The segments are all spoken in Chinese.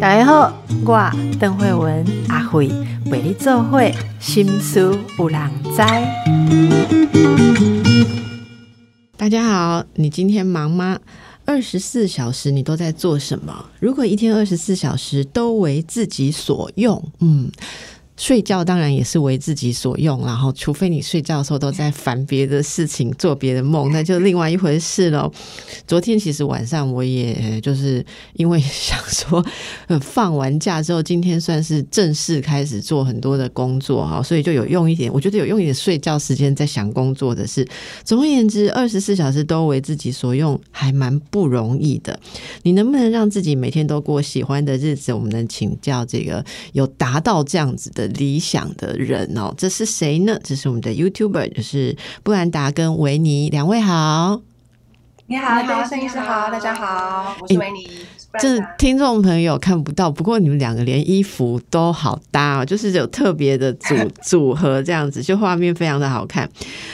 大家好，我邓慧文阿慧为你做会心思有人知。大家好，你今天忙吗？二十四小时你都在做什么？如果一天二十四小时都为自己所用，嗯。睡觉当然也是为自己所用，然后除非你睡觉的时候都在烦别的事情、做别的梦，那就另外一回事了。昨天其实晚上我也就是因为想说，放完假之后，今天算是正式开始做很多的工作哈，所以就有用一点，我觉得有用一点睡觉时间在想工作的事。总而言之，二十四小时都为自己所用，还蛮不容易的。你能不能让自己每天都过喜欢的日子？我们能请教这个有达到这样子的。理想的人哦，这是谁呢？这是我们的 YouTuber，就是布兰达跟维尼两位好。你好，你好，声音是好，大家好，我是维尼。这听众朋友看不到，不过你们两个连衣服都好搭哦，就是有特别的组 组合这样子，就画面非常的好看。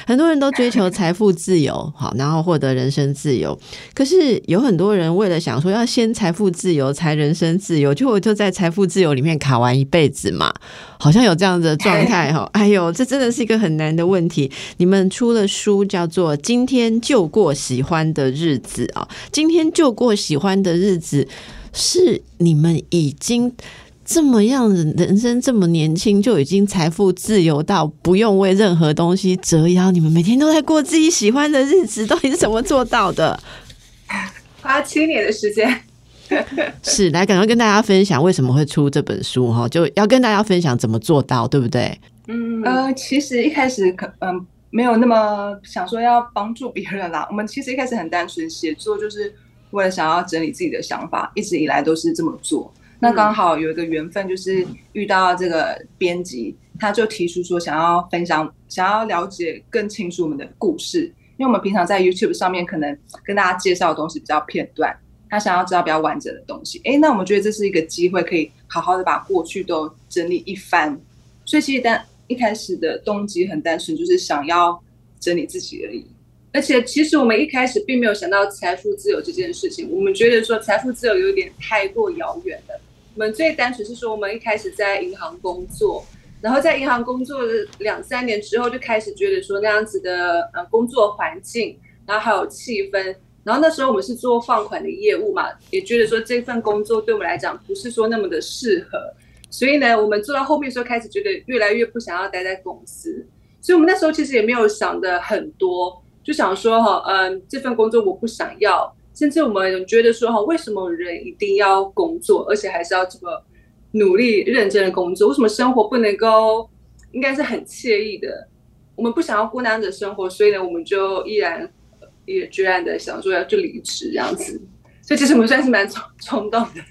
很多人都追求财富自由，好，然后获得人生自由。可是有很多人为了想说要先财富自由才人生自由，就我就在财富自由里面卡完一辈子嘛，好像有这样的状态哈。哎呦，这真的是一个很难的问题。你们出了书叫做《今天就过喜欢的日子》啊，今天就过喜欢的日子。是你们已经这么样的人生这么年轻就已经财富自由到不用为任何东西折腰，你们每天都在过自己喜欢的日子，到底是怎么做到的？花七年的时间，是来赶快跟大家分享为什么会出这本书哈，就要跟大家分享怎么做到，对不对？嗯呃，其实一开始可嗯没有那么想说要帮助别人啦，我们其实一开始很单纯，写作就是。为了想要整理自己的想法，一直以来都是这么做。那刚好有一个缘分，就是遇到这个编辑，他就提出说想要分享，想要了解更清楚我们的故事。因为我们平常在 YouTube 上面可能跟大家介绍的东西比较片段，他想要知道比较完整的东西。哎，那我们觉得这是一个机会，可以好好的把过去都整理一番。所以其实单一开始的动机很单纯，就是想要整理自己而已。而且，其实我们一开始并没有想到财富自由这件事情。我们觉得说财富自由有点太过遥远了。我们最单纯是说，我们一开始在银行工作，然后在银行工作了两三年之后，就开始觉得说那样子的呃工作环境，然后还有气氛，然后那时候我们是做放款的业务嘛，也觉得说这份工作对我们来讲不是说那么的适合，所以呢，我们做到后面时候开始觉得越来越不想要待在公司，所以我们那时候其实也没有想的很多。就想说哈，嗯，这份工作我不想要，甚至我们觉得说哈，为什么人一定要工作，而且还是要这么努力认真的工作？为什么生活不能够应该是很惬意的？我们不想要孤单的生活，所以呢，我们就依然也决然的想说要就离职这样子。所以其实我们算是蛮冲冲动的。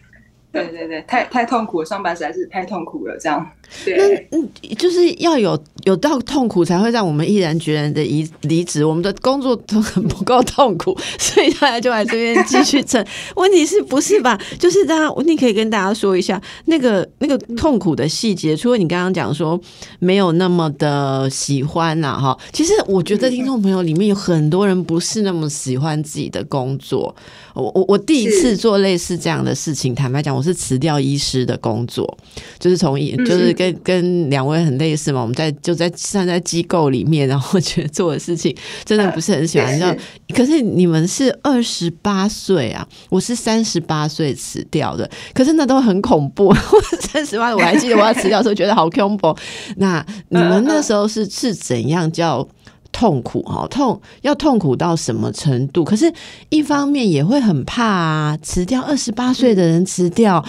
对对对，太太痛苦了，上班实在是太痛苦了，这样。那嗯，就是要有有到痛苦，才会让我们毅然决然的离离职。我们的工作都很不够痛苦，所以大家就来这边继续撑。问题是不是吧？就是大家，你可以跟大家说一下那个那个痛苦的细节。除了你刚刚讲说没有那么的喜欢呐，哈，其实我觉得听众朋友里面有很多人不是那么喜欢自己的工作。我我我第一次做类似这样的事情，坦白讲，我是辞掉医师的工作，就是从医，就是跟跟两位很类似嘛。我们在就在站在机构里面，然后觉得做的事情真的不是很喜欢。这样，可是你们是二十八岁啊，我是三十八岁辞掉的，可是那都很恐怖。三十八，我还记得我要辞掉的时候，觉得好恐怖。那你们那时候是是怎样叫？痛苦哈，痛要痛苦到什么程度？可是，一方面也会很怕啊，辞掉二十八岁的人辞掉，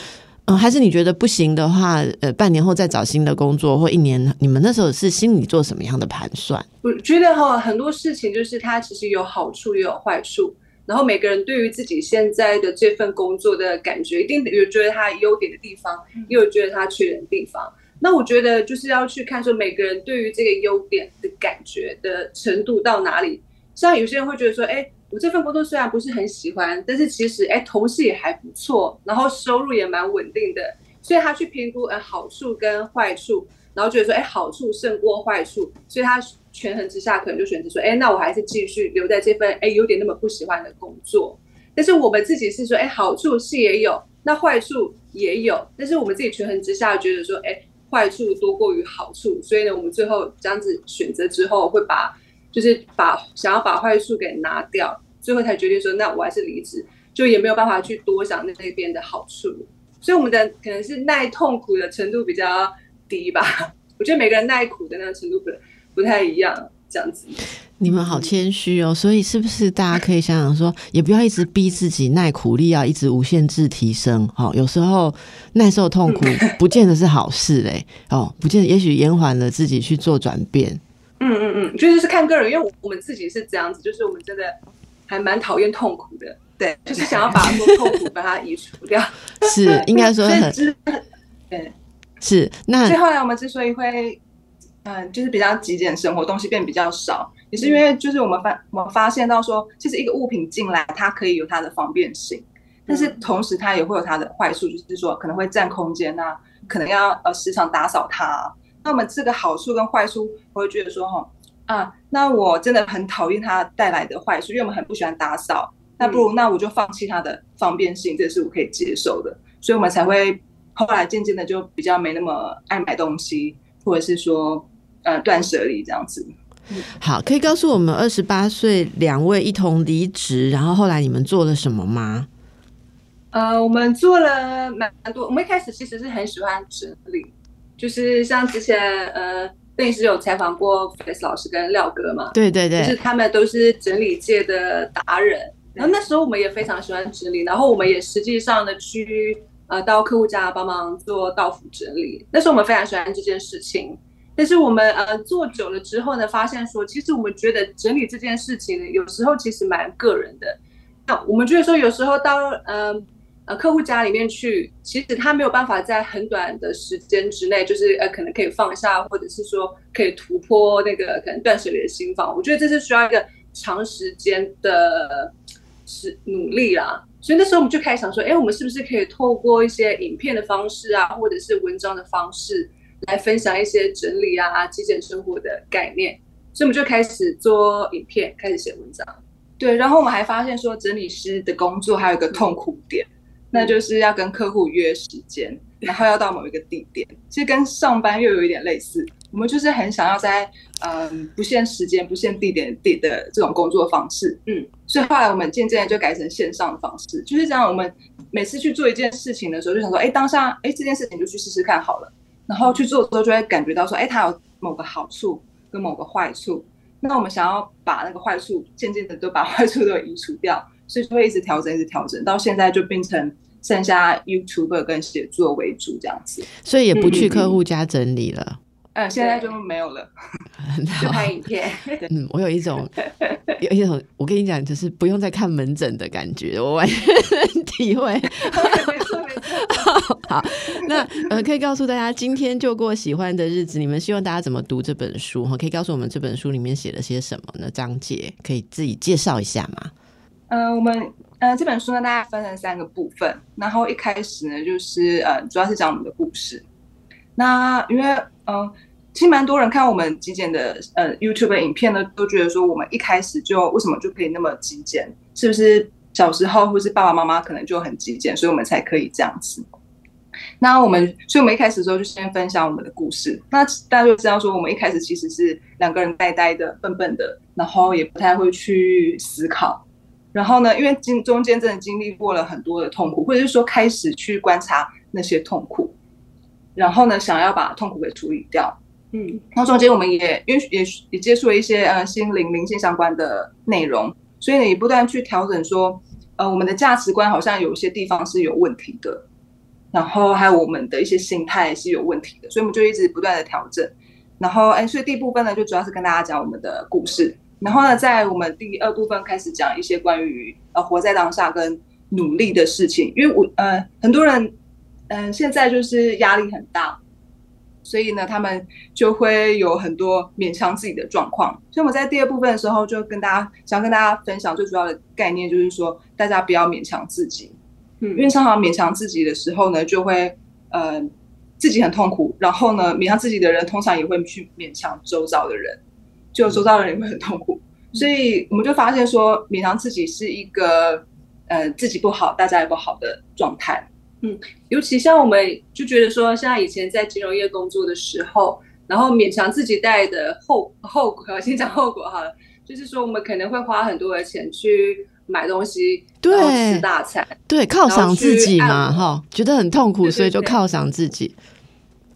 嗯，还是你觉得不行的话，呃，半年后再找新的工作，或一年，你们那时候是心里做什么样的盘算？我觉得哈，很多事情就是它其实有好处也有坏处，然后每个人对于自己现在的这份工作的感觉，一定有觉得它优点的地方，也有觉得它缺点的地方。那我觉得就是要去看说每个人对于这个优点的感觉的程度到哪里。像有些人会觉得说，哎，我这份工作虽然不是很喜欢，但是其实哎，同事也还不错，然后收入也蛮稳定的，所以他去评估呃好处跟坏处，然后觉得说，哎，好处胜过坏处，所以他权衡之下可能就选择说，哎，那我还是继续留在这份哎有点那么不喜欢的工作。但是我们自己是说，哎，好处是也有，那坏处也有，但是我们自己权衡之下，觉得说，哎，坏处多过于好处，所以呢，我们最后这样子选择之后，会把就是把想要把坏处给拿掉，最后才决定说，那我还是离职，就也没有办法去多想那那边的好处，所以我们的可能是耐痛苦的程度比较低吧。我觉得每个人耐苦的那个程度不不太一样。这样子，你们好谦虚哦。所以是不是大家可以想想说，也不要一直逼自己耐苦力，要一直无限制提升。哦，有时候耐受痛苦 不见得是好事嘞。哦，不见得，也许延缓了自己去做转变。嗯嗯嗯，就是是看个人，因为我们自己是这样子，就是我们真的还蛮讨厌痛苦的。对，就是想要把痛苦把它移除掉。是，应该说很 对，是。那所以后来，我们之所以会。嗯，就是比较极简生活，东西变比较少，也是因为就是我们发我们发现到说，其实一个物品进来，它可以有它的方便性，但是同时它也会有它的坏处，就是说可能会占空间啊，可能要呃时常打扫它。那我们这个好处跟坏处，我会觉得说哈啊，那我真的很讨厌它带来的坏处，因为我们很不喜欢打扫，那不如那我就放弃它的方便性，这是我可以接受的，所以我们才会后来渐渐的就比较没那么爱买东西，或者是说。呃，断舍离这样子。好，可以告诉我们二十八岁两位一同离职，然后后来你们做了什么吗？呃，我们做了蛮多。我们一开始其实是很喜欢整理，就是像之前呃，邓医师有采访过 Face 老师跟廖哥嘛？对对对，就是他们都是整理界的达人。然后那时候我们也非常喜欢整理，然后我们也实际上的去呃到客户家帮忙做到府整理。那时候我们非常喜欢这件事情。但是我们呃做久了之后呢，发现说，其实我们觉得整理这件事情，有时候其实蛮个人的。那我们觉得说，有时候到呃客户家里面去，其实他没有办法在很短的时间之内，就是呃可能可以放下，或者是说可以突破那个可能断舍离的心房。我觉得这是需要一个长时间的是努力啦。所以那时候我们就开始想说，哎，我们是不是可以透过一些影片的方式啊，或者是文章的方式。来分享一些整理啊、极简生活的概念，所以我们就开始做影片，开始写文章。对，然后我们还发现说，整理师的工作还有一个痛苦点，那就是要跟客户约时间，然后要到某一个地点，其实跟上班又有一点类似。我们就是很想要在嗯不限时间、不限地点地的这种工作方式。嗯，所以后来我们渐渐就改成线上的方式，就是这样。我们每次去做一件事情的时候，就想说，哎，当下哎这件事情就去试试看好了。然后去做的时候，就会感觉到说，哎，它有某个好处跟某个坏处。那我们想要把那个坏处渐渐的都把坏处都移除掉，所以就会一直调整，一直调整，到现在就变成剩下 YouTube 跟写作为主这样子。所以也不去客户家整理了。嗯，现在就没有了，就拍影片。嗯，我有一种有一种，我跟你讲，就是不用再看门诊的感觉，我完全能体会。好，那呃，可以告诉大家，今天就过喜欢的日子，你们希望大家怎么读这本书？哈，可以告诉我们这本书里面写了些什么呢？章节可以自己介绍一下吗？呃，我们呃这本书呢，大概分成三个部分，然后一开始呢，就是呃，主要是讲我们的故事。那因为嗯，其实蛮多人看我们极简的呃 YouTube 影片呢，都觉得说我们一开始就为什么就可以那么极简？是不是小时候或是爸爸妈妈可能就很极简，所以我们才可以这样子？那我们，所以我们一开始的时候就先分享我们的故事。那大家就知道说，我们一开始其实是两个人呆呆的、笨笨的，然后也不太会去思考。然后呢，因为经中间真的经历过了很多的痛苦，或者是说开始去观察那些痛苦。然后呢，想要把痛苦给处理掉，嗯，然后中间我们也因为也也接触了一些呃心灵灵性相关的内容，所以你不断去调整说，呃，我们的价值观好像有一些地方是有问题的，然后还有我们的一些心态是有问题的，所以我们就一直不断的调整，然后哎，所以第一部分呢就主要是跟大家讲我们的故事，然后呢在我们第二部分开始讲一些关于呃活在当下跟努力的事情，因为我呃很多人。嗯，现在就是压力很大，所以呢，他们就会有很多勉强自己的状况。所以我在第二部分的时候，就跟大家想跟大家分享最主要的概念，就是说大家不要勉强自己。嗯，因为常常勉强自己的时候呢，就会呃自己很痛苦，然后呢，勉强自己的人通常也会去勉强周遭的人，就周遭的人也会很痛苦。所以我们就发现说，勉强自己是一个。呃自己不好，大家也不好的状态。嗯，尤其像我们就觉得说，像以前在金融业工作的时候，然后勉强自己带的后后果，先讲后果哈，就是说我们可能会花很多的钱去买东西，然后吃大餐，对，犒赏自己嘛，哈，觉得很痛苦，所以就犒赏自己。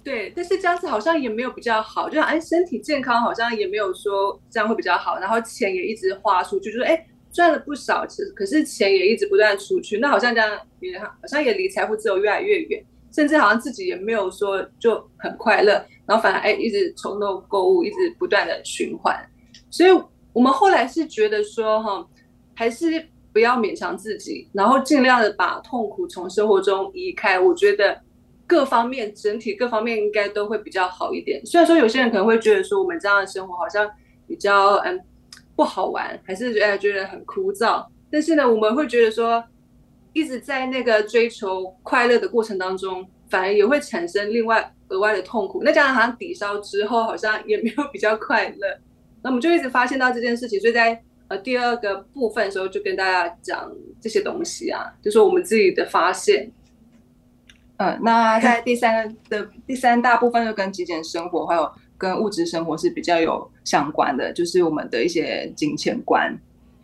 对，但是这样子好像也没有比较好，就哎，身体健康好像也没有说这样会比较好，然后钱也一直花出去，就是哎赚了不少，其可是钱也一直不断出去，那好像这样也好像也离财富自由越来越远，甚至好像自己也没有说就很快乐，然后反而哎一直冲动购物，一直不断的循环，所以我们后来是觉得说哈，还是不要勉强自己，然后尽量的把痛苦从生活中移开，我觉得。各方面整体各方面应该都会比较好一点。虽然说有些人可能会觉得说我们这样的生活好像比较嗯不好玩，还是觉得觉得很枯燥。但是呢，我们会觉得说一直在那个追求快乐的过程当中，反而也会产生另外额外的痛苦。那这样好像抵消之后，好像也没有比较快乐。那我们就一直发现到这件事情，所以在呃第二个部分的时候就跟大家讲这些东西啊，就是我们自己的发现。嗯，那在第三的第三大部分就跟极简生活还有跟物质生活是比较有相关的，就是我们的一些金钱观，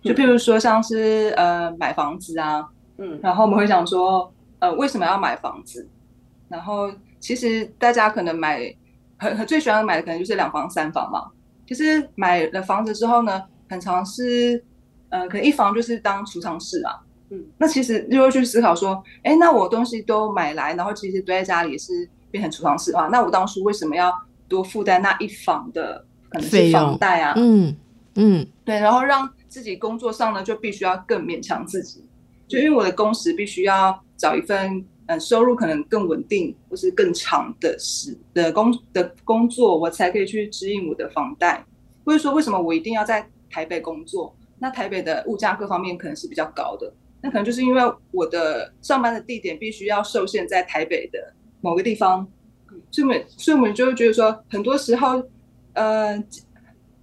就譬如说像是呃买房子啊，嗯，然后我们会想说，呃为什么要买房子？然后其实大家可能买很很最喜欢买的可能就是两房三房嘛，其实买了房子之后呢，很常是呃可能一房就是当储藏室啊。嗯，那其实就会去思考说，哎，那我东西都买来，然后其实堆在家里是变成储藏室的话，那我当初为什么要多负担那一房的可能是房贷啊？嗯嗯，对，然后让自己工作上呢就必须要更勉强自己，就因为我的工时必须要找一份呃收入可能更稳定或是更长的时的工的工作，我才可以去支应我的房贷。或者说，为什么我一定要在台北工作？那台北的物价各方面可能是比较高的。那可能就是因为我的上班的地点必须要受限在台北的某个地方，所以我们所以我们就会觉得说，很多时候，呃，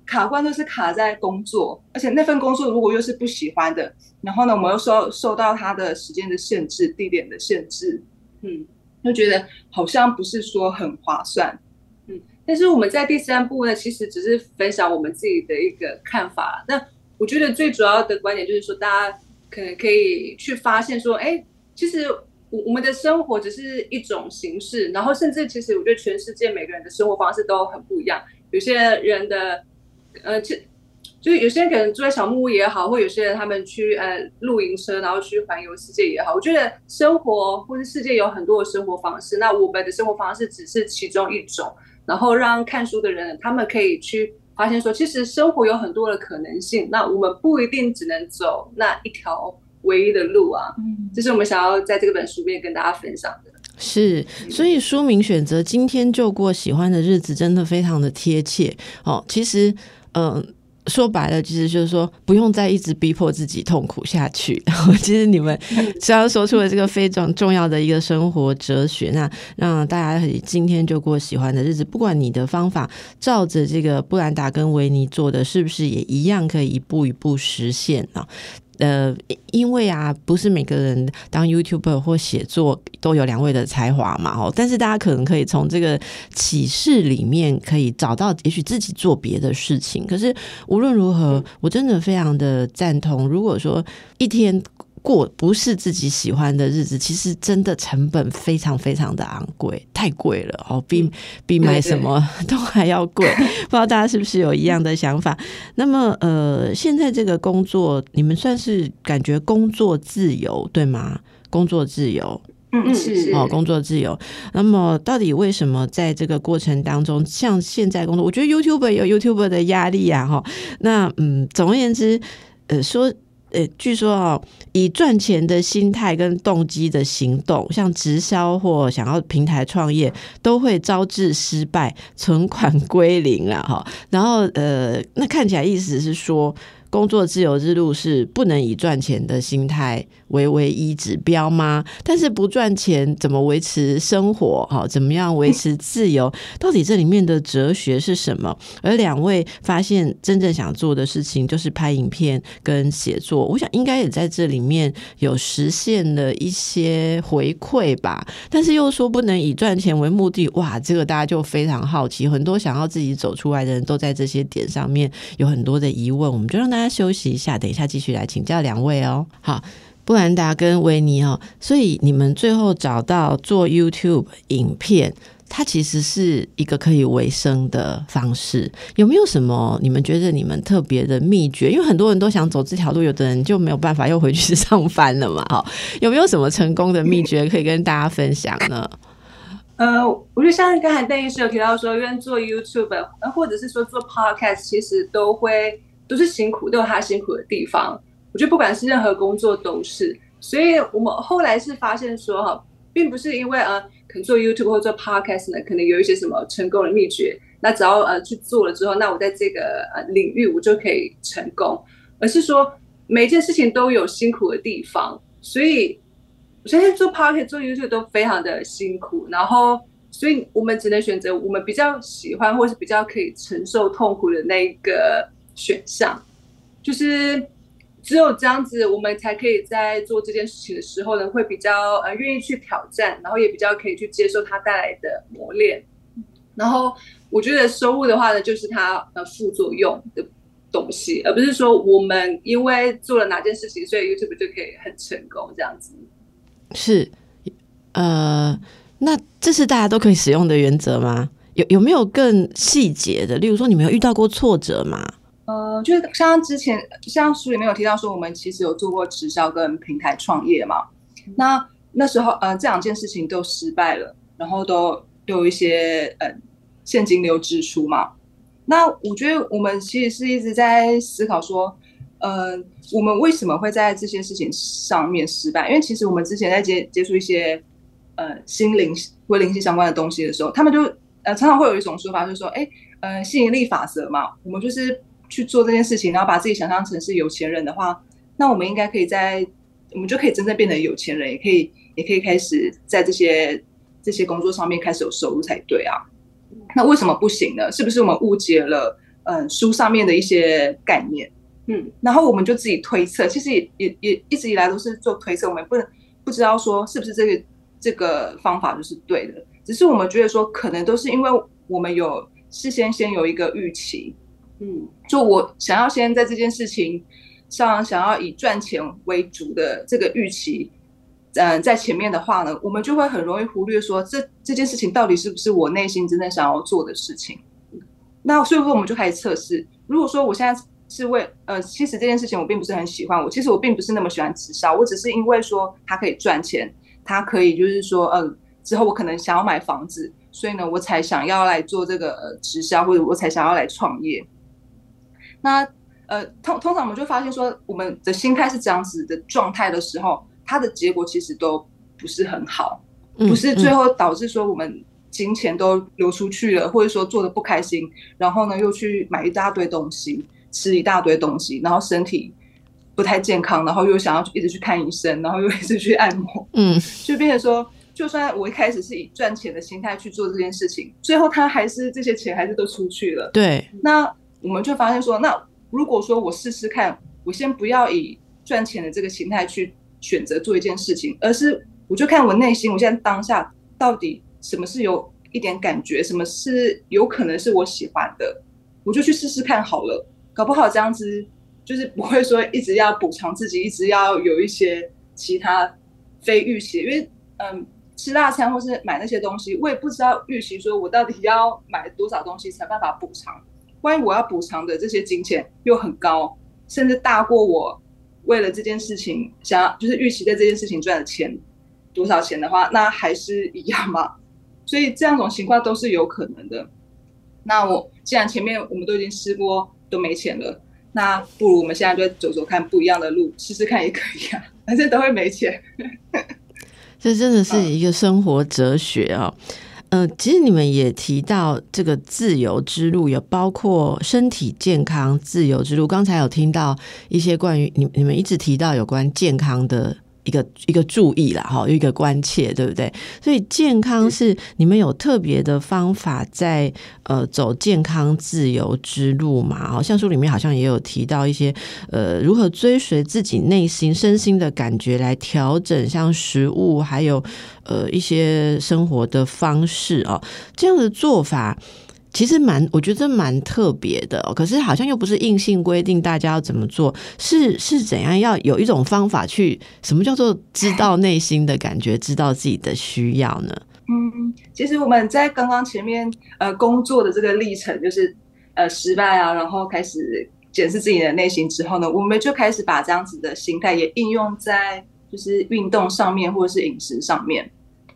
卡关都是卡在工作，而且那份工作如果又是不喜欢的，然后呢，我们又受受到它的时间的限制、地点的限制，嗯，就觉得好像不是说很划算，嗯。但是我们在第三步呢，其实只是分享我们自己的一个看法。那我觉得最主要的观点就是说，大家。可能可以去发现说，哎，其实我我们的生活只是一种形式，然后甚至其实我觉得全世界每个人的生活方式都很不一样。有些人的，呃，就就是有些人可能住在小木屋也好，或有些人他们去呃露营车，然后去环游世界也好。我觉得生活或是世界有很多的生活方式，那我们的生活方式只是其中一种。然后让看书的人他们可以去。发现说，其实生活有很多的可能性，那我们不一定只能走那一条唯一的路啊。嗯，这是我们想要在这个本书里面跟大家分享的。是，所以书名选择今天就过喜欢的日子，真的非常的贴切哦。其实，嗯。说白了，其实就是说，不用再一直逼迫自己痛苦下去。其实你们只要说出了这个非常重要的一个生活哲学，那让大家今天就过喜欢的日子。不管你的方法照着这个布兰达跟维尼做的，是不是也一样可以一步一步实现啊？呃，因为啊，不是每个人当 YouTuber 或写作都有两位的才华嘛，哦，但是大家可能可以从这个启示里面可以找到，也许自己做别的事情。可是无论如何，我真的非常的赞同，如果说一天。过不是自己喜欢的日子，其实真的成本非常非常的昂贵，太贵了哦，比比买什么 都还要贵。不知道大家是不是有一样的想法？那么，呃，现在这个工作，你们算是感觉工作自由对吗？工作自由，嗯，是哦，工作自由。那么，到底为什么在这个过程当中，像现在工作，我觉得 YouTube 有 YouTube 的压力啊，哈。那嗯，总而言之，呃，说。呃，据说哦，以赚钱的心态跟动机的行动，像直销或想要平台创业，都会招致失败，存款归零了哈。然后呃，那看起来意思是说，工作自由之路是不能以赚钱的心态为唯一指标吗？但是不赚钱怎么维持生活？哈，怎么样维持自由？到底这里面的哲学是什么？而两位发现真正想做的事情就是拍影片跟写作，我想应该也在这里面有实现了一些回馈吧。但是又说不能以赚钱为目的，哇，这个大家就非常好奇，很多想要自己走出来的人都在这些点上面有很多的疑问，我们就让他大家休息一下，等一下继续来请教两位哦。好，布兰达跟维尼哦，所以你们最后找到做 YouTube 影片。它其实是一个可以维生的方式，有没有什么你们觉得你们特别的秘诀？因为很多人都想走这条路，有的人就没有办法又回去上班了嘛。哈，有没有什么成功的秘诀可以跟大家分享呢？呃，我觉得像刚才邓医师有提到说，因为做 YouTube，或者是说做 Podcast，其实都会都是辛苦，都有他辛苦的地方。我觉得不管是任何工作都是，所以我们后来是发现说，哈，并不是因为呃。可能做 YouTube 或做 Podcast 呢，可能有一些什么成功的秘诀。那只要呃去做了之后，那我在这个呃领域我就可以成功。而是说每件事情都有辛苦的地方，所以我相信做 Podcast、做 YouTube 都非常的辛苦。然后，所以我们只能选择我们比较喜欢或是比较可以承受痛苦的那一个选项，就是。只有这样子，我们才可以在做这件事情的时候呢，会比较呃愿意去挑战，然后也比较可以去接受它带来的磨练。然后我觉得收入的话呢，就是它呃副作用的东西，而不是说我们因为做了哪件事情，所以 YouTube 就可以很成功这样子。是，呃，那这是大家都可以使用的原则吗？有有没有更细节的？例如说，你们有遇到过挫折吗？呃，就是像之前像书里面有提到说，我们其实有做过直销跟平台创业嘛。那那时候呃，这两件事情都失败了，然后都都有一些呃现金流支出嘛。那我觉得我们其实是一直在思考说，呃，我们为什么会在这些事情上面失败？因为其实我们之前在接接触一些呃心灵或灵性相关的东西的时候，他们就呃常常会有一种说法，就是说，哎，呃，吸引力法则嘛，我们就是。去做这件事情，然后把自己想象成是有钱人的话，那我们应该可以在，我们就可以真正变成有钱人，也可以，也可以开始在这些这些工作上面开始有收入才对啊。那为什么不行呢？是不是我们误解了嗯书上面的一些概念？嗯，然后我们就自己推测，其实也也也一直以来都是做推测，我们不能不知道说是不是这个这个方法就是对的，只是我们觉得说可能都是因为我们有事先先有一个预期。嗯，就我想要先在这件事情上，想要以赚钱为主的这个预期，嗯，在前面的话呢，我们就会很容易忽略说，这这件事情到底是不是我内心真正想要做的事情。那所以说，我们就开始测试。如果说我现在是为呃，其实这件事情我并不是很喜欢，我其实我并不是那么喜欢直销，我只是因为说它可以赚钱，它可以就是说，呃，之后我可能想要买房子，所以呢，我才想要来做这个直销，或者我才想要来创业。那呃，通通常我们就发现说，我们的心态是这样子的状态的时候，它的结果其实都不是很好，不是最后导致说我们金钱都流出去了，或者说做的不开心，然后呢又去买一大堆东西，吃一大堆东西，然后身体不太健康，然后又想要一直去看医生，然后又一直去按摩，嗯，就变成说，就算我一开始是以赚钱的心态去做这件事情，最后他还是这些钱还是都出去了，对，那。我们就发现说，那如果说我试试看，我先不要以赚钱的这个心态去选择做一件事情，而是我就看我内心，我现在当下到底什么是有一点感觉，什么是有可能是我喜欢的，我就去试试看好了。搞不好这样子就是不会说一直要补偿自己，一直要有一些其他非预期，因为嗯，吃大餐或是买那些东西，我也不知道预期说我到底要买多少东西才办法补偿。万一我要补偿的这些金钱又很高，甚至大过我为了这件事情想要就是预期在这件事情赚的钱多少钱的话，那还是一样嘛。所以这样种情况都是有可能的。那我既然前面我们都已经试过都没钱了，那不如我们现在就走走看不一样的路，试试看也可以啊。反正都会没钱，这真的是一个生活哲学啊。呃，其实你们也提到这个自由之路，有包括身体健康自由之路。刚才有听到一些关于你你们一直提到有关健康的。一个一个注意啦，哈，一个关切，对不对？所以健康是你们有特别的方法在呃走健康自由之路嘛？好像书里面好像也有提到一些呃如何追随自己内心身心的感觉来调整，像食物还有呃一些生活的方式哦，这样的做法。其实蛮，我觉得蛮特别的。可是好像又不是硬性规定大家要怎么做，是是怎样？要有一种方法去，什么叫做知道内心的感觉，知道自己的需要呢？嗯，其实我们在刚刚前面呃工作的这个历程，就是呃失败啊，然后开始检视自己的内心之后呢，我们就开始把这样子的心态也应用在就是运动上面或者是饮食上面。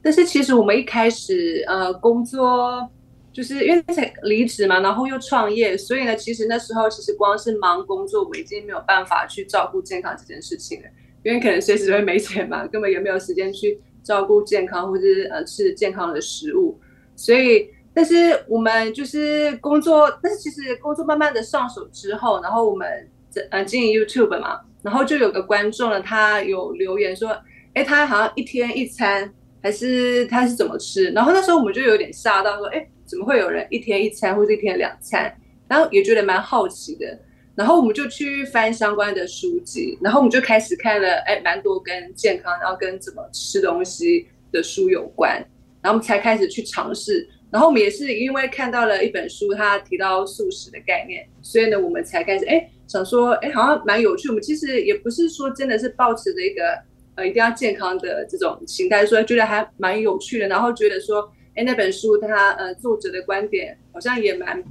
但是其实我们一开始呃工作。就是因为才离职嘛，然后又创业，所以呢，其实那时候其实光是忙工作，我已经没有办法去照顾健康这件事情了。因为可能随时会没钱嘛，根本也没有时间去照顾健康或者呃吃健康的食物。所以，但是我们就是工作，但是其实工作慢慢的上手之后，然后我们呃经营 YouTube 嘛，然后就有个观众呢，他有留言说，哎，他好像一天一餐，还是他是怎么吃？然后那时候我们就有点吓到，说，哎。怎么会有人一天一餐或者一天两餐？然后也觉得蛮好奇的，然后我们就去翻相关的书籍，然后我们就开始看了，哎，蛮多跟健康，然后跟怎么吃东西的书有关，然后我们才开始去尝试。然后我们也是因为看到了一本书，它提到素食的概念，所以呢，我们才开始哎想说，哎，好像蛮有趣。我们其实也不是说真的是抱持着一个呃一定要健康的这种心态，所以觉得还蛮有趣的，然后觉得说。哎，那本书它呃作者的观点好像也蛮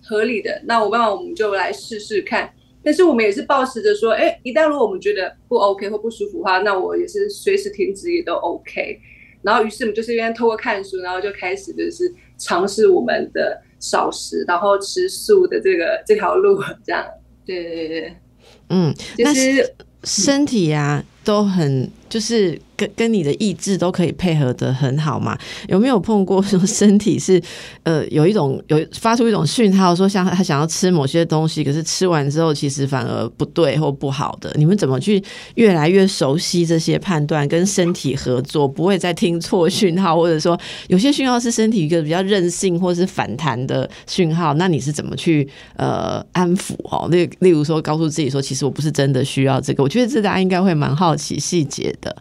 合理的。那我爸我们就来试试看。但是我们也是保持着说，哎，一旦如果我们觉得不 OK 或不舒服的话，那我也是随时停止也都 OK。然后于是我们就是因为透过看书，然后就开始就是尝试我们的少食，然后吃素的这个这条路。这样，对对对，嗯，其实身体呀都很就是。跟跟你的意志都可以配合的很好嘛？有没有碰过说身体是 呃有一种有发出一种讯号，说像他想要吃某些东西，可是吃完之后其实反而不对或不好的？你们怎么去越来越熟悉这些判断，跟身体合作，不会再听错讯号，或者说有些讯号是身体一个比较任性或是反弹的讯号？那你是怎么去呃安抚哦？例例如说告诉自己说，其实我不是真的需要这个。我觉得这大家应该会蛮好奇细节的。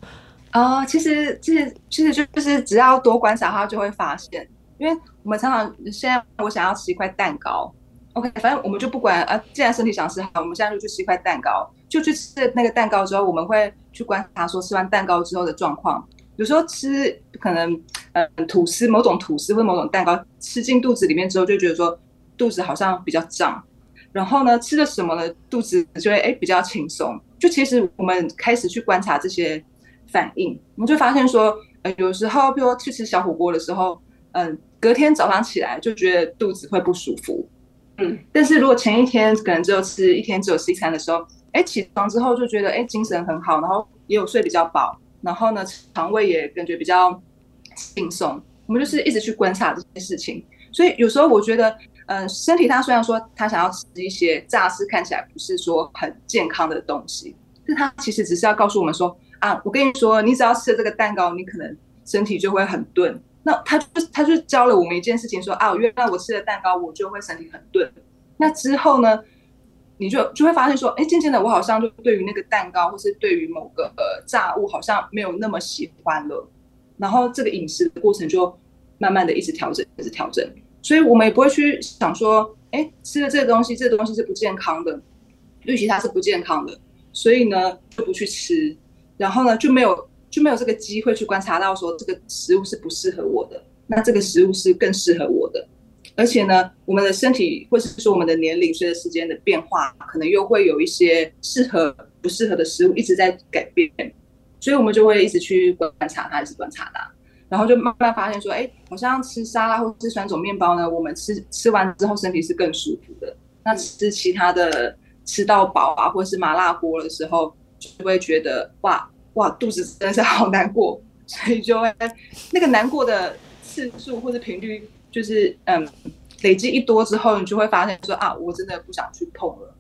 哦，其实其实其实就是只要多观察，他就会发现。因为我们常常现在我想要吃一块蛋糕，OK，反正我们就不管啊，既然身体想吃，我们现在就去吃一块蛋糕，就去吃那个蛋糕之后，我们会去观察说吃完蛋糕之后的状况。有时候吃可能嗯吐司某种吐司或某种蛋糕吃进肚子里面之后，就觉得说肚子好像比较胀，然后呢吃了什么呢，肚子就会哎比较轻松。就其实我们开始去观察这些。反应，我们就发现说，呃，有时候，比如说去吃小火锅的时候，嗯，隔天早上起来就觉得肚子会不舒服，嗯，但是如果前一天可能只有吃一天只有吃一餐的时候，哎，起床之后就觉得哎精神很好，然后也有睡比较饱，然后呢肠胃也感觉比较轻松。我们就是一直去观察这些事情，所以有时候我觉得，嗯，身体它虽然说它想要吃一些乍是看起来不是说很健康的东西，但它其实只是要告诉我们说。啊，我跟你说，你只要吃了这个蛋糕，你可能身体就会很钝。那他就他就教了我们一件事情，说啊，原来我吃了蛋糕，我就会身体很钝。那之后呢，你就就会发现说，哎，渐渐的，我好像就对于那个蛋糕，或是对于某个呃炸物，好像没有那么喜欢了。然后这个饮食的过程就慢慢的一直调整，一直调整。所以我们也不会去想说，哎，吃了这个东西，这个东西是不健康的，预期它是不健康的，所以呢就不去吃。然后呢，就没有就没有这个机会去观察到说这个食物是不适合我的，那这个食物是更适合我的。而且呢，我们的身体或者是说我们的年龄随着时间的变化，可能又会有一些适合不适合的食物一直在改变，所以我们就会一直去观察它，一直观察它，然后就慢慢发现说，哎，好像吃沙拉或是酸种面包呢，我们吃吃完之后身体是更舒服的。那吃其他的吃到饱啊，或是麻辣锅的时候。就会觉得哇哇肚子真的是好难过，所以就会那个难过的次数或者频率，就是嗯累积一多之后，你就会发现说啊，我真的不想去碰了。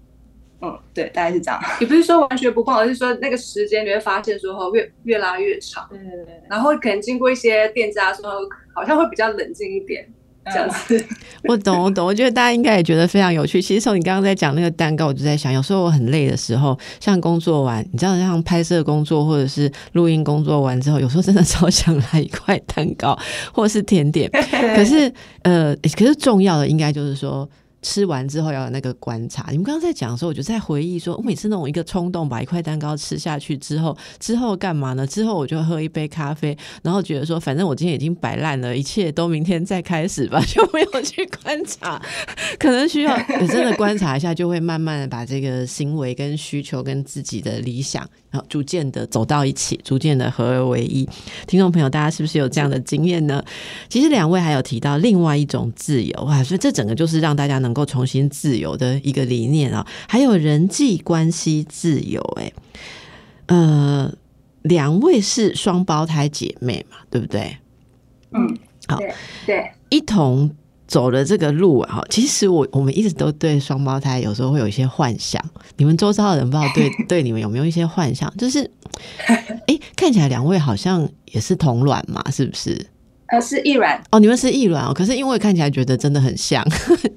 嗯，对，大概是这样。也不是说完全不碰，而是说那个时间你会发现说后越越拉越长。对对对。然后可能经过一些店家之后，好像会比较冷静一点。这样子，我懂，我懂。我觉得大家应该也觉得非常有趣。其实从你刚刚在讲那个蛋糕，我就在想，有时候我很累的时候，像工作完，你知道，像拍摄工作或者是录音工作完之后，有时候真的超想来一块蛋糕或者是甜点。可是，呃，可是重要的应该就是说。吃完之后要有那个观察。你们刚刚在讲的时候，我就在回忆说，我每次那种一个冲动把一块蛋糕吃下去之后，之后干嘛呢？之后我就喝一杯咖啡，然后觉得说，反正我今天已经摆烂了，一切都明天再开始吧，就没有去观察。可能需要真的观察一下，就会慢慢的把这个行为跟需求跟自己的理想，然后逐渐的走到一起，逐渐的合而为一。听众朋友，大家是不是有这样的经验呢？其实两位还有提到另外一种自由啊，所以这整个就是让大家能。能够重新自由的一个理念啊，还有人际关系自由。哎，呃，两位是双胞胎姐妹嘛，对不对？嗯，好，对，一同走了这个路啊。其实我我们一直都对双胞胎有时候会有一些幻想。你们周遭的人不知道对 对你们有没有一些幻想？就是，哎，看起来两位好像也是同卵嘛，是不是？呃，是异卵哦，你们是异卵哦。可是因为看起来觉得真的很像，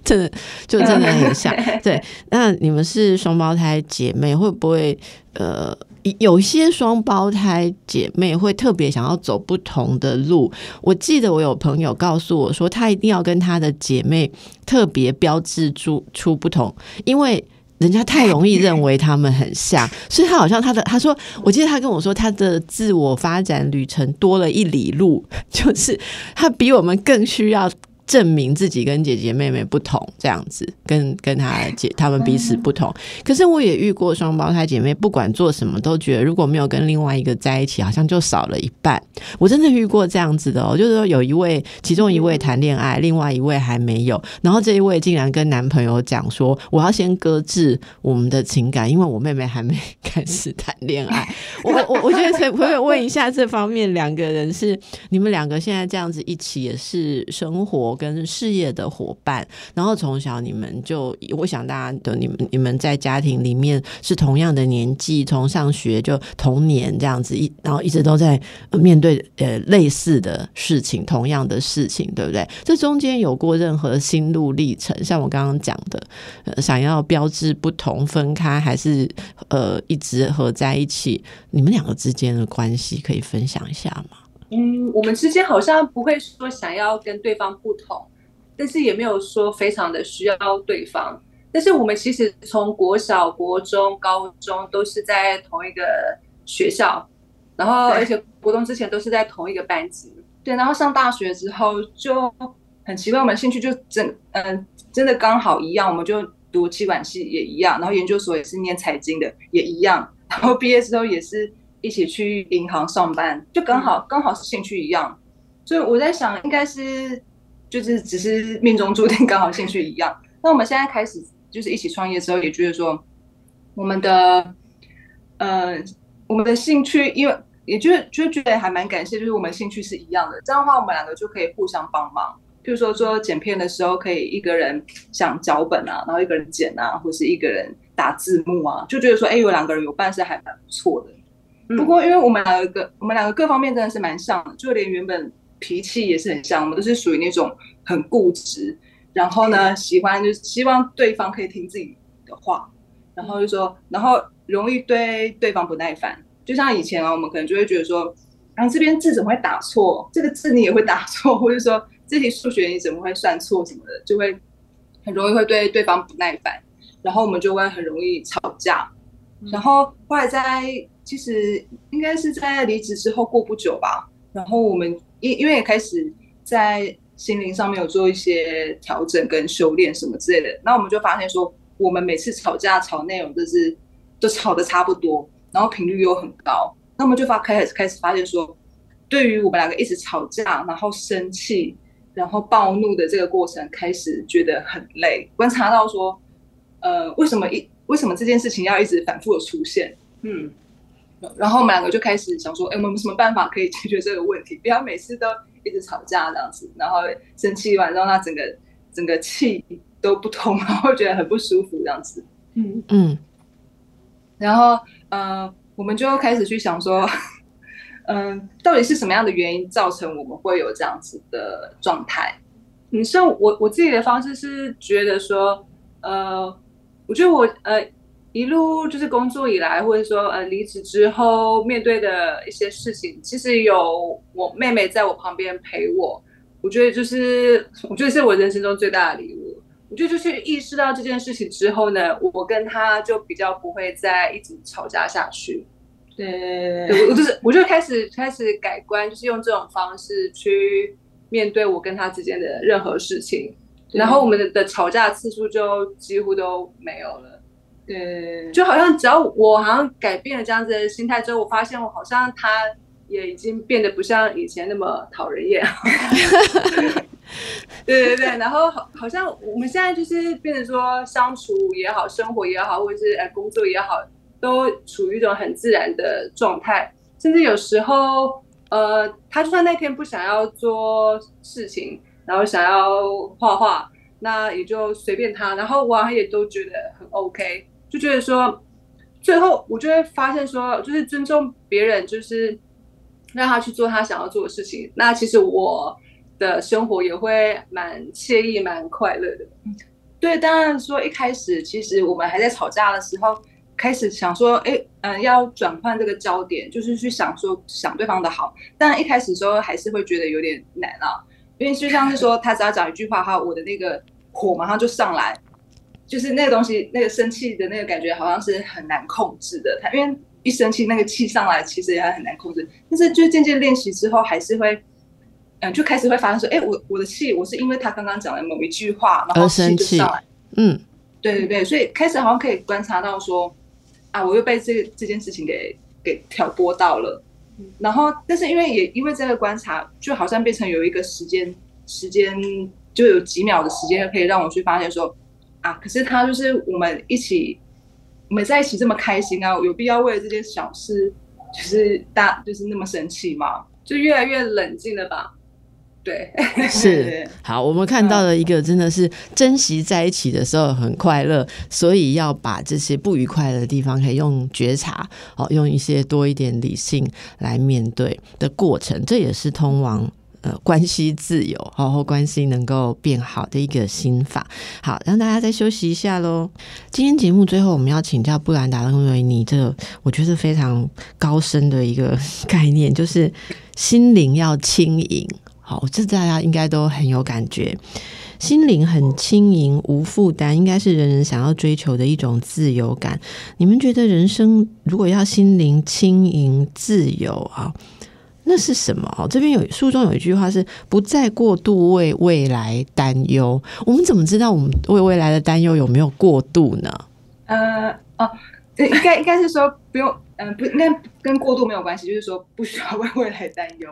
真的就真的很像。对，那你们是双胞胎姐妹，会不会呃，有些双胞胎姐妹会特别想要走不同的路？我记得我有朋友告诉我说，她一定要跟她的姐妹特别标志出出不同，因为。人家太容易认为他们很像，所以他好像他的他说，我记得他跟我说，他的自我发展旅程多了一里路，就是他比我们更需要。证明自己跟姐姐妹妹不同，这样子跟跟他姐他们彼此不同。可是我也遇过双胞胎姐妹，不管做什么都觉得如果没有跟另外一个在一起，好像就少了一半。我真的遇过这样子的哦，就是说有一位其中一位谈恋爱，另外一位还没有，然后这一位竟然跟男朋友讲说：“我要先搁置我们的情感，因为我妹妹还没开始谈恋爱。”我我我觉得可以可以问一下这方面，两个人是你们两个现在这样子一起也是生活。跟事业的伙伴，然后从小你们就，我想大家的你们你们在家庭里面是同样的年纪，从上学就同年这样子一，然后一直都在面对呃类似的事情，同样的事情，对不对？这中间有过任何心路历程？像我刚刚讲的，想要标志不同分开，还是呃一直合在一起？你们两个之间的关系可以分享一下吗？嗯，我们之间好像不会说想要跟对方不同，但是也没有说非常的需要对方。但是我们其实从国小、国中、高中都是在同一个学校，然后而且国中之前都是在同一个班级。对，然后上大学之后就很奇怪，我们兴趣就真嗯真的刚好一样，我们就读气管系也一样，然后研究所也是念财经的也一样，然后毕业之后也是。一起去银行上班，就刚好刚好是兴趣一样，所以我在想，应该是就是只是命中注定刚好兴趣一样。那我们现在开始就是一起创业之后，也觉得说我们的呃我们的兴趣，因为也就就觉得还蛮感谢，就是我们兴趣是一样的。这样的话，我们两个就可以互相帮忙。譬如说做剪片的时候，可以一个人想脚本啊，然后一个人剪啊，或是一个人打字幕啊，就觉得说，哎，有两个人有伴是还蛮不错的。不过，因为我们两个，我们两个各方面真的是蛮像的，就连原本脾气也是很像，我们都是属于那种很固执，然后呢，喜欢就是希望对方可以听自己的话，然后就说，然后容易对对方不耐烦。就像以前啊，我们可能就会觉得说，然后这边字怎么会打错？这个字你也会打错，或者说 这题数学你怎么会算错什么的，就会很容易会对对方不耐烦，然后我们就会很容易吵架。然后后来在其实应该是在离职之后过不久吧，然后我们因因为也开始在心灵上面有做一些调整跟修炼什么之类的，那我们就发现说，我们每次吵架吵内容就是都吵的差不多，然后频率又很高，那我们就发开始开始发现说，对于我们两个一直吵架，然后生气，然后暴怒的这个过程，开始觉得很累，观察到说，呃，为什么一为什么这件事情要一直反复的出现？嗯。然后我们两个就开始想说，哎，我们有什么办法可以解决这个问题？不要每次都一直吵架这样子，然后生气完之后，那整个整个气都不通，然后觉得很不舒服这样子。嗯嗯，然后呃，我们就开始去想说，嗯，到底是什么样的原因造成我们会有这样子的状态？嗯，像我我自己的方式是觉得说，呃，我觉得我呃一路就是工作以来，或者说呃离职之后面对的一些事情，其实有我妹妹在我旁边陪我，我觉得就是我觉得是我人生中最大的礼物。我觉得就是意识到这件事情之后呢，我跟她就比较不会再一直吵架下去。对，我我就是我就开始开始改观，就是用这种方式去。面对我跟他之间的任何事情，然后我们的的吵架次数就几乎都没有了。对，就好像只要我好像改变了这样子的心态之后，我发现我好像他也已经变得不像以前那么讨人厌。对对对，然后好好像我们现在就是变得说相处也好，生活也好，或者是呃工作也好，都处于一种很自然的状态，甚至有时候。呃，他就算那天不想要做事情，然后想要画画，那也就随便他。然后我也都觉得很 OK，就觉得说，最后我就会发现说，就是尊重别人，就是让他去做他想要做的事情。那其实我的生活也会蛮惬意、蛮快乐的。对，当然说一开始其实我们还在吵架的时候。开始想说，哎，嗯，要转换这个焦点，就是去想说想对方的好。但一开始的时候还是会觉得有点难啊，因为就像是说，他只要讲一句话，哈，我的那个火马上就上来，就是那个东西，那个生气的那个感觉，好像是很难控制的。他因为一生气，那个气上来，其实也很难控制。但是就渐渐练习之后，还是会，嗯，就开始会发现说，哎，我我的气，我是因为他刚刚讲的某一句话，然后生气就上来。嗯，对对对，所以开始好像可以观察到说。啊！我又被这这件事情给给挑拨到了，然后，但是因为也因为这个观察，就好像变成有一个时间时间，就有几秒的时间可以让我去发现说，啊，可是他就是我们一起，我们在一起这么开心啊，有必要为了这件小事，就是大就是那么生气吗？就越来越冷静了吧。对，是 好。我们看到了一个真的是珍惜在一起的时候很快乐，所以要把这些不愉快的地方可以用觉察，哦，用一些多一点理性来面对的过程，这也是通往呃关系自由，好或关系能够变好的一个心法。好，让大家再休息一下喽。今天节目最后我们要请教布兰达跟维尼，这个我觉得非常高深的一个概念，就是心灵要轻盈。好，这大家应该都很有感觉，心灵很轻盈、无负担，应该是人人想要追求的一种自由感。你们觉得人生如果要心灵轻盈、自由啊，那是什么？哦，这边有书中有一句话是“不再过度为未来担忧”。我们怎么知道我们为未来的担忧有没有过度呢？呃，哦，应该应该是说不用，嗯，不应该跟过度没有关系，就是说不需要为未来担忧。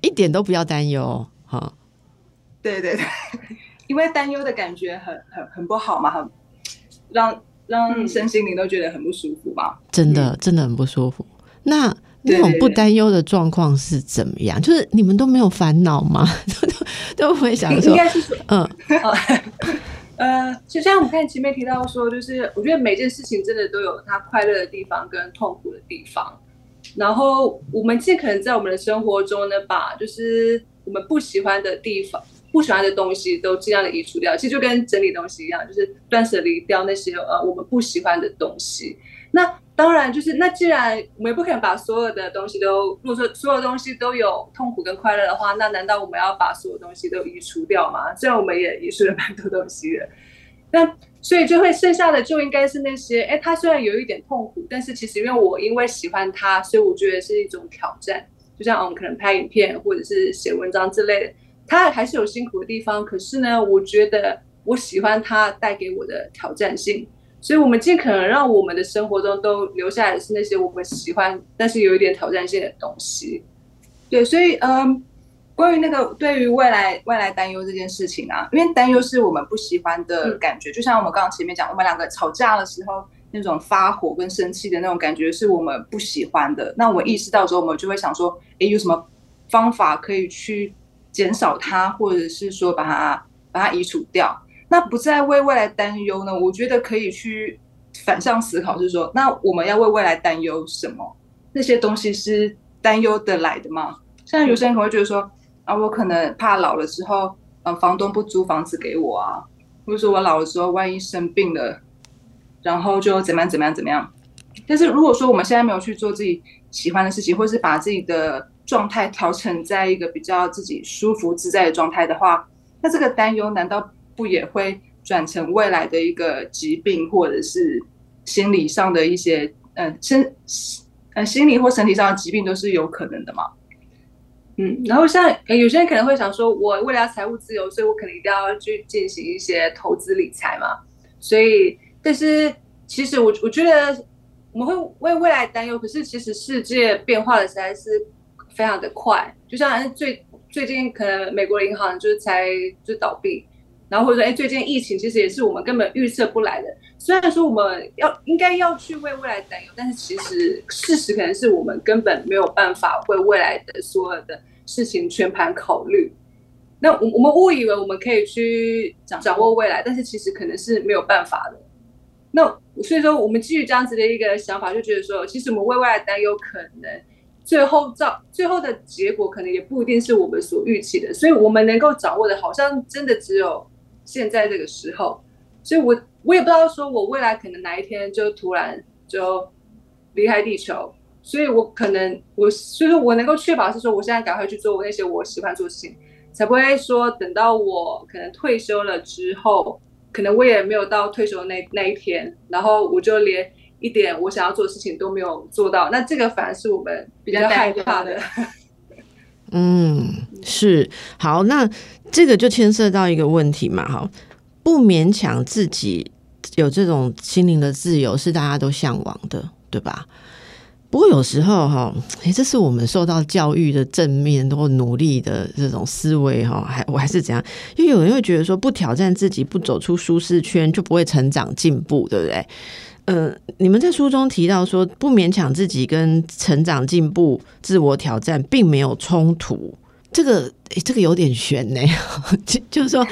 一点都不要担忧，哈。对对对，因为担忧的感觉很很很不好嘛，很让让身心灵都觉得很不舒服嘛。真的真的很不舒服。那那种不担忧的状况是怎么样？就是你们都没有烦恼吗？都都会想说，应该是说，嗯，呃，就像我们看前面提到说，就是我觉得每件事情真的都有它快乐的地方跟痛苦的地方。然后我们尽可能在我们的生活中呢，把就是我们不喜欢的地方、不喜欢的东西都尽量的移除掉。其实就跟整理东西一样，就是断舍离掉那些呃我们不喜欢的东西。那当然就是，那既然我们不可能把所有的东西都，如果说所有东西都有痛苦跟快乐的话，那难道我们要把所有东西都移除掉吗？虽然我们也移除了蛮多东西的，那。所以就会剩下的就应该是那些，哎，他虽然有一点痛苦，但是其实因为我因为喜欢他，所以我觉得是一种挑战。就像我们可能拍影片或者是写文章之类的，他还是有辛苦的地方。可是呢，我觉得我喜欢他带给我的挑战性，所以我们尽可能让我们的生活中都留下来的是那些我们喜欢但是有一点挑战性的东西。对，所以嗯。关于那个对于未来未来担忧这件事情啊，因为担忧是我们不喜欢的感觉，就像我们刚刚前面讲，我们两个吵架的时候那种发火跟生气的那种感觉是我们不喜欢的。那我们意识到之后，我们就会想说，哎，有什么方法可以去减少它，或者是说把它把它移除掉。那不再为未来担忧呢？我觉得可以去反向思考，是说，那我们要为未来担忧什么？那些东西是担忧得来的吗？像有些人可能会觉得说，啊，我可能怕老了之后，嗯，房东不租房子给我啊，或者说我老了之后万一生病了，然后就怎么样怎么样怎么样。但是如果说我们现在没有去做自己喜欢的事情，或是把自己的状态调成在一个比较自己舒服自在的状态的话，那这个担忧难道不也会转成未来的一个疾病，或者是心理上的一些嗯身呃心理或身体上的疾病都是有可能的嘛？嗯，然后像有些人可能会想说，我为了要财务自由，所以我可能一定要去进行一些投资理财嘛。所以，但是其实我我觉得。我们会为未来担忧，可是其实世界变化的实在是非常的快。就像最最近可能美国银行就是才就倒闭，然后或者说哎最近疫情其实也是我们根本预测不来的。虽然说我们要应该要去为未来担忧，但是其实事实可能是我们根本没有办法为未来的所有的事情全盘考虑。那我我们误以为我们可以去掌掌握未来，但是其实可能是没有办法的。那所以说，我们基于这样子的一个想法，就觉得说，其实我们为未来担忧，可能最后造最后的结果，可能也不一定是我们所预期的。所以我们能够掌握的，好像真的只有现在这个时候。所以，我我也不知道说，我未来可能哪一天就突然就离开地球。所以我可能我，所以说我能够确保是说，我现在赶快去做我那些我喜欢做的事情，才不会说等到我可能退休了之后。可能我也没有到退休那那一天，然后我就连一点我想要做的事情都没有做到，那这个反而是我们比较害怕的。嗯，是好，那这个就牵涉到一个问题嘛，哈，不勉强自己有这种心灵的自由，是大家都向往的，对吧？不过有时候哈，哎，这是我们受到教育的正面或努力的这种思维哈，还我还是怎样？因为有人会觉得说，不挑战自己，不走出舒适圈，就不会成长进步，对不对？嗯，你们在书中提到说，不勉强自己跟成长进步、自我挑战并没有冲突。这个这个有点悬呢，就就是说，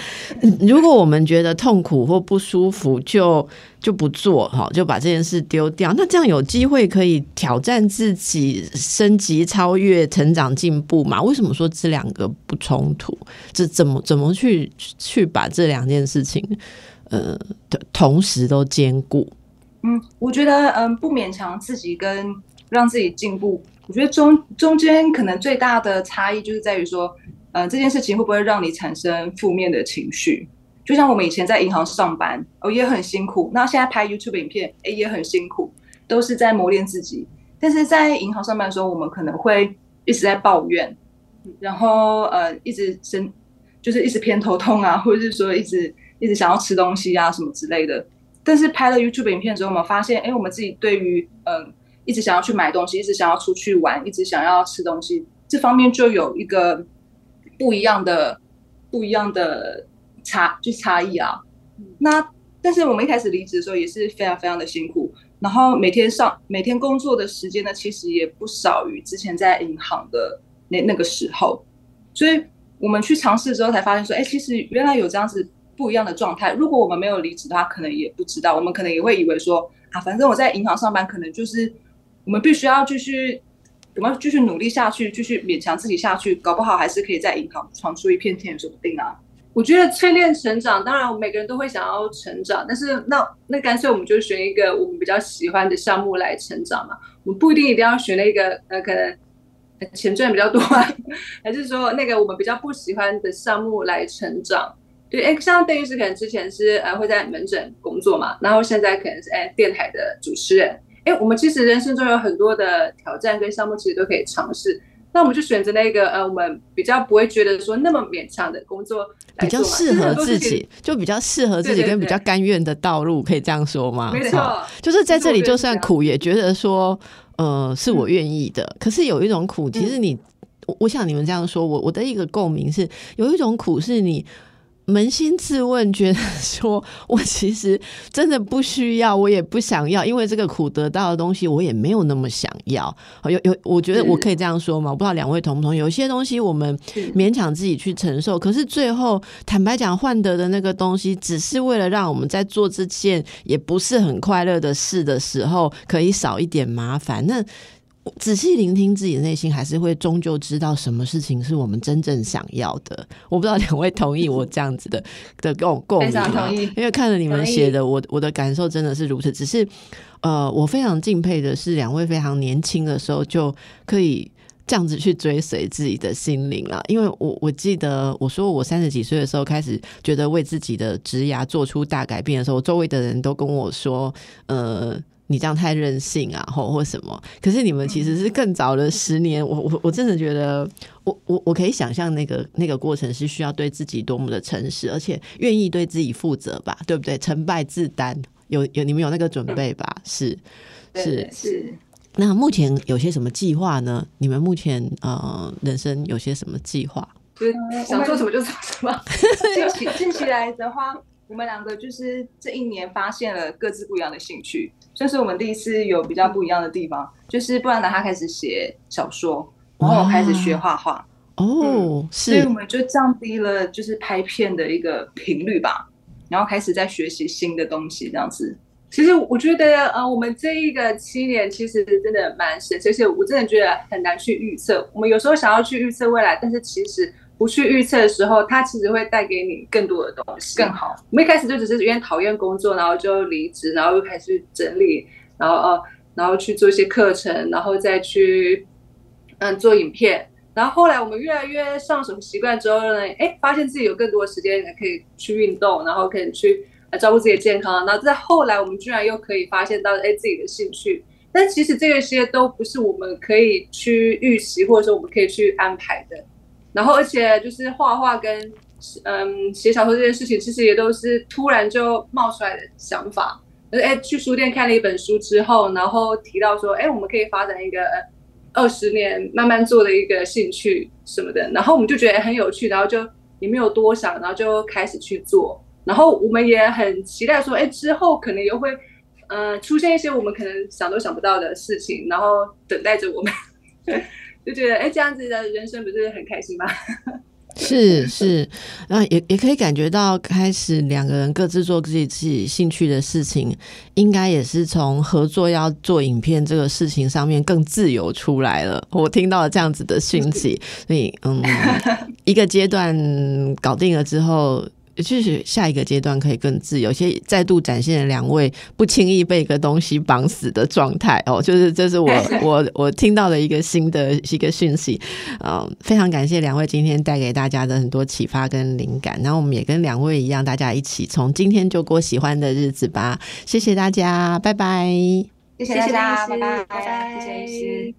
如果我们觉得痛苦或不舒服，就就不做哈，就把这件事丢掉。那这样有机会可以挑战自己、升级、超越、成长、进步嘛？为什么说这两个不冲突？这怎么怎么去去把这两件事情呃同时都兼顾？嗯，我觉得嗯，不勉强自己跟让自己进步。我觉得中中间可能最大的差异就是在于说，呃，这件事情会不会让你产生负面的情绪？就像我们以前在银行上班，哦，也很辛苦。那现在拍 YouTube 影片，哎，也很辛苦，都是在磨练自己。但是在银行上班的时候，我们可能会一直在抱怨，然后呃，一直生就是一直偏头痛啊，或者是说一直一直想要吃东西啊什么之类的。但是拍了 YouTube 影片之后，我们发现，哎，我们自己对于嗯。一直想要去买东西，一直想要出去玩，一直想要吃东西，这方面就有一个不一样的、不一样的差，就差异啊。那但是我们一开始离职的时候也是非常非常的辛苦，然后每天上每天工作的时间呢，其实也不少于之前在银行的那那个时候。所以我们去尝试之后才发现说，哎，其实原来有这样子不一样的状态。如果我们没有离职的话，可能也不知道，我们可能也会以为说啊，反正我在银行上班，可能就是。我们必须要继续，我们要继续努力下去，继续勉强自己下去，搞不好还是可以在银行闯出一片天，说不定啊！我觉得淬炼成长，当然每个人都会想要成长，但是那那干脆我们就选一个我们比较喜欢的项目来成长嘛。我们不一定一定要选那个呃，可能钱赚比较多啊，还是说那个我们比较不喜欢的项目来成长？对，哎，像邓律师可能之前是呃会在门诊工作嘛，然后现在可能是哎电台的主持人。哎，我们其实人生中有很多的挑战跟项目，其实都可以尝试。那我们就选择那个呃，我们比较不会觉得说那么勉强的工作，比较适合自己，就比较适合自己跟比较甘愿的道路，可以这样说吗？没错，就是在这里，就算苦，也觉得说，呃，是我愿意的。可是有一种苦，其实你，我想你们这样说，我我的一个共鸣是，有一种苦是你扪心自问，觉得说我其实真的不需要，我也不想要，因为这个苦得到的东西，我也没有那么想要。有有，我觉得我可以这样说嘛？我不知道两位同不同意？有些东西我们勉强自己去承受，可是最后坦白讲，换得的那个东西，只是为了让我们在做这件也不是很快乐的事的时候，可以少一点麻烦。那仔细聆听自己的内心，还是会终究知道什么事情是我们真正想要的。我不知道两位同意我这样子的的共共鸣吗？因为看了你们写的，我我的感受真的是如此。只是呃，我非常敬佩的是两位非常年轻的时候就可以这样子去追随自己的心灵了。因为我我记得我说我三十几岁的时候开始觉得为自己的职涯做出大改变的时候，周围的人都跟我说，呃。你这样太任性啊，或或什么？可是你们其实是更早的十年，我我我真的觉得，我我我可以想象那个那个过程是需要对自己多么的诚实，而且愿意对自己负责吧，对不对？成败自担，有有你们有那个准备吧？是是是。那目前有些什么计划呢？你们目前呃人生有些什么计划？就是想做什么就做什么。近起近起来的话，我们两个就是这一年发现了各自不一样的兴趣。算是我们第一次有比较不一样的地方，就是布兰达他开始写小说，然后我开始学画画。哦，是所以我们就降低了就是拍片的一个频率吧，然后开始在学习新的东西，这样子。其实我觉得，呃，我们这一个七年其实真的蛮神奇，而且我真的觉得很难去预测。我们有时候想要去预测未来，但是其实。不去预测的时候，它其实会带给你更多的东西，更好。我们一开始就只是因为讨厌工作，然后就离职，然后又开始整理，然后呃，然后去做一些课程，然后再去嗯做影片。然后后来我们越来越上手习惯之后呢，哎，发现自己有更多的时间可以去运动，然后可以去照顾自己的健康。然后在后来，我们居然又可以发现到哎自己的兴趣。但其实这些都不是我们可以去预习，或者说我们可以去安排的。然后，而且就是画画跟嗯写小说这件事情，其实也都是突然就冒出来的想法。就是哎，去书店看了一本书之后，然后提到说，哎，我们可以发展一个二十年慢慢做的一个兴趣什么的。然后我们就觉得很有趣，然后就也没有多想，然后就开始去做。然后我们也很期待说，哎，之后可能又会嗯出现一些我们可能想都想不到的事情，然后等待着我们。就觉得哎，这样子的人生不是很开心吗？是是，那也也可以感觉到，开始两个人各自做自己自己兴趣的事情，应该也是从合作要做影片这个事情上面更自由出来了。我听到了这样子的讯息，所以嗯，一个阶段搞定了之后。就是下一个阶段可以更自由，些再度展现了两位不轻易被一个东西绑死的状态哦。就是这是我 我我听到的一个新的一个讯息，嗯，非常感谢两位今天带给大家的很多启发跟灵感。然后我们也跟两位一样，大家一起从今天就过喜欢的日子吧。谢谢大家，拜拜。谢谢大家，拜拜。